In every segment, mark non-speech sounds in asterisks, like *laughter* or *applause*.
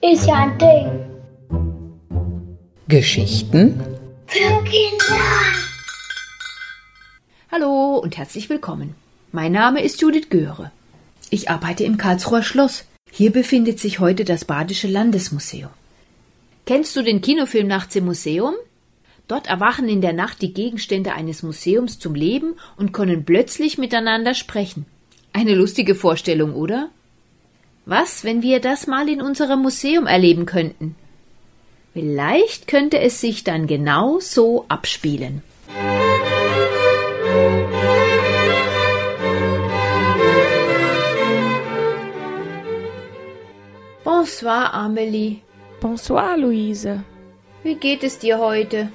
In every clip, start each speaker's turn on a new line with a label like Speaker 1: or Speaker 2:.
Speaker 1: Ist ja ein Ding.
Speaker 2: Geschichten
Speaker 1: Für Kinder.
Speaker 3: Hallo und herzlich willkommen. Mein Name ist Judith Göre. Ich arbeite im Karlsruher Schloss. Hier befindet sich heute das Badische Landesmuseum. Kennst du den Kinofilm Nachts im Museum? Dort erwachen in der Nacht die Gegenstände eines Museums zum Leben und können plötzlich miteinander sprechen. Eine lustige Vorstellung, oder? Was, wenn wir das mal in unserem Museum erleben könnten? Vielleicht könnte es sich dann genau so abspielen. Bonsoir, Amelie.
Speaker 4: Bonsoir, Luise.
Speaker 3: Wie geht es dir heute?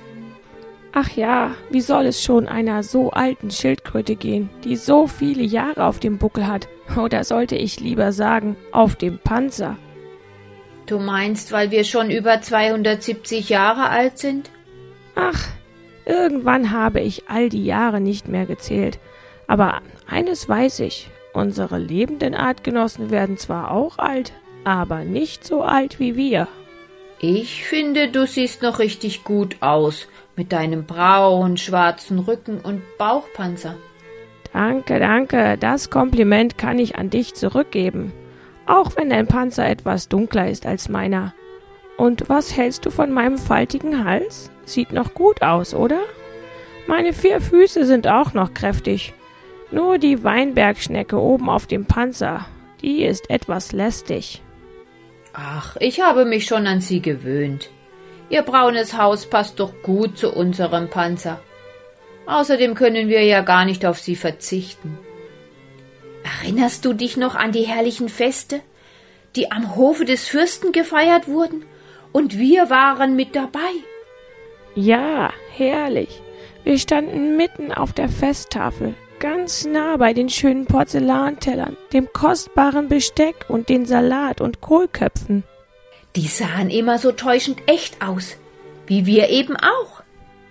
Speaker 4: Ach ja, wie soll es schon einer so alten Schildkröte gehen, die so viele Jahre auf dem Buckel hat? Oder sollte ich lieber sagen, auf dem Panzer?
Speaker 3: Du meinst, weil wir schon über 270 Jahre alt sind?
Speaker 4: Ach, irgendwann habe ich all die Jahre nicht mehr gezählt. Aber eines weiß ich, unsere lebenden Artgenossen werden zwar auch alt, aber nicht so alt wie wir.
Speaker 3: Ich finde, du siehst noch richtig gut aus, mit deinem braunen, schwarzen Rücken und Bauchpanzer.
Speaker 4: Danke, danke, das Kompliment kann ich an dich zurückgeben, auch wenn dein Panzer etwas dunkler ist als meiner. Und was hältst du von meinem faltigen Hals? Sieht noch gut aus, oder? Meine vier Füße sind auch noch kräftig. Nur die Weinbergschnecke oben auf dem Panzer, die ist etwas lästig.
Speaker 3: Ach, ich habe mich schon an sie gewöhnt. Ihr braunes Haus passt doch gut zu unserem Panzer. Außerdem können wir ja gar nicht auf sie verzichten. Erinnerst du dich noch an die herrlichen Feste, die am Hofe des Fürsten gefeiert wurden? Und wir waren mit dabei.
Speaker 4: Ja, herrlich. Wir standen mitten auf der Festtafel, ganz nah bei den schönen Porzellantellern, dem kostbaren Besteck und den Salat- und Kohlköpfen.
Speaker 3: Die sahen immer so täuschend echt aus, wie wir eben auch.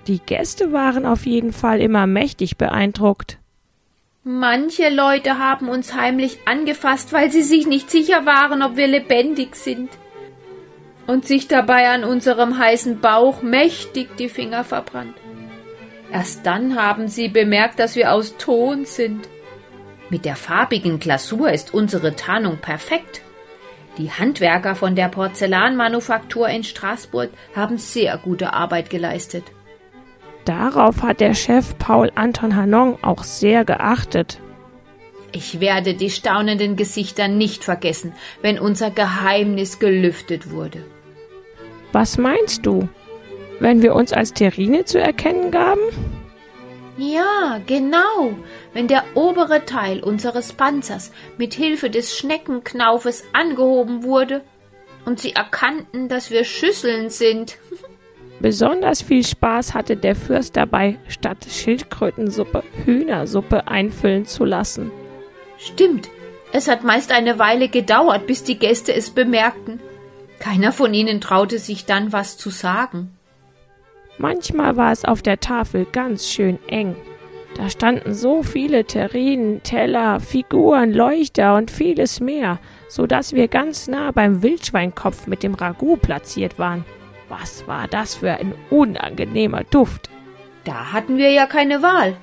Speaker 4: Die Gäste waren auf jeden Fall immer mächtig beeindruckt.
Speaker 3: Manche Leute haben uns heimlich angefasst, weil sie sich nicht sicher waren, ob wir lebendig sind. Und sich dabei an unserem heißen Bauch mächtig die Finger verbrannt. Erst dann haben sie bemerkt, dass wir aus Ton sind. Mit der farbigen Glasur ist unsere Tarnung perfekt. Die Handwerker von der Porzellanmanufaktur in Straßburg haben sehr gute Arbeit geleistet.
Speaker 4: Darauf hat der Chef Paul Anton Hanon auch sehr geachtet.
Speaker 3: Ich werde die staunenden Gesichter nicht vergessen, wenn unser Geheimnis gelüftet wurde.
Speaker 4: Was meinst du? Wenn wir uns als Terrine zu erkennen gaben?
Speaker 3: Ja, genau. Wenn der obere Teil unseres Panzers mit Hilfe des Schneckenknaufes angehoben wurde und sie erkannten, dass wir Schüsseln sind. *laughs*
Speaker 4: Besonders viel Spaß hatte der Fürst dabei, statt Schildkrötensuppe Hühnersuppe einfüllen zu lassen.
Speaker 3: Stimmt. Es hat meist eine Weile gedauert, bis die Gäste es bemerkten. Keiner von ihnen traute sich dann was zu sagen.
Speaker 4: Manchmal war es auf der Tafel ganz schön eng. Da standen so viele Terrinen, Teller, Figuren, Leuchter und vieles mehr, so dass wir ganz nah beim Wildschweinkopf mit dem Ragout platziert waren. Was war das für ein unangenehmer Duft?
Speaker 3: Da hatten wir ja keine Wahl.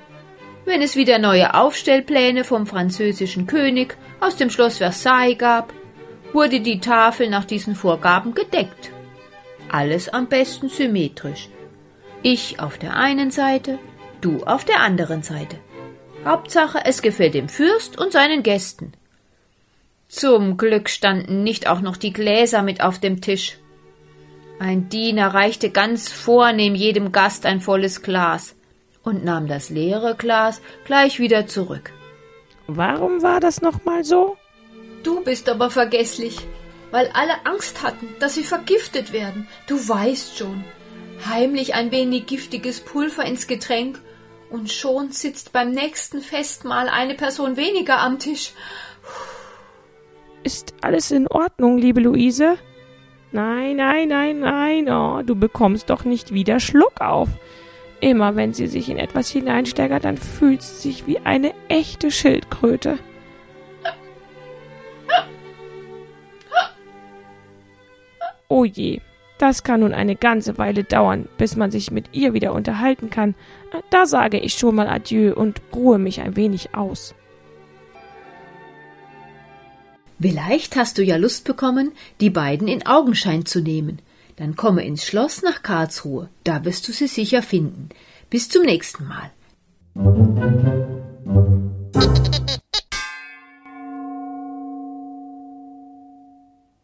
Speaker 3: Wenn es wieder neue Aufstellpläne vom französischen König aus dem Schloss Versailles gab, wurde die Tafel nach diesen Vorgaben gedeckt. Alles am besten symmetrisch. Ich auf der einen Seite, du auf der anderen Seite. Hauptsache, es gefällt dem Fürst und seinen Gästen. Zum Glück standen nicht auch noch die Gläser mit auf dem Tisch. Ein Diener reichte ganz vornehm jedem Gast ein volles Glas und nahm das leere Glas gleich wieder zurück.
Speaker 4: Warum war das nochmal so?
Speaker 3: Du bist aber vergesslich, weil alle Angst hatten, dass sie vergiftet werden. Du weißt schon. Heimlich ein wenig giftiges Pulver ins Getränk und schon sitzt beim nächsten Festmahl eine Person weniger am Tisch.
Speaker 4: Ist alles in Ordnung, liebe Luise? Nein, nein, nein, nein, oh, du bekommst doch nicht wieder Schluck auf. Immer wenn sie sich in etwas hineinsteigert, dann fühlt sie sich wie eine echte Schildkröte. Oh je, das kann nun eine ganze Weile dauern, bis man sich mit ihr wieder unterhalten kann. Da sage ich schon mal Adieu und ruhe mich ein wenig aus.
Speaker 3: Vielleicht hast du ja Lust bekommen, die beiden in Augenschein zu nehmen. Dann komme ins Schloss nach Karlsruhe, da wirst du sie sicher finden. Bis zum nächsten Mal.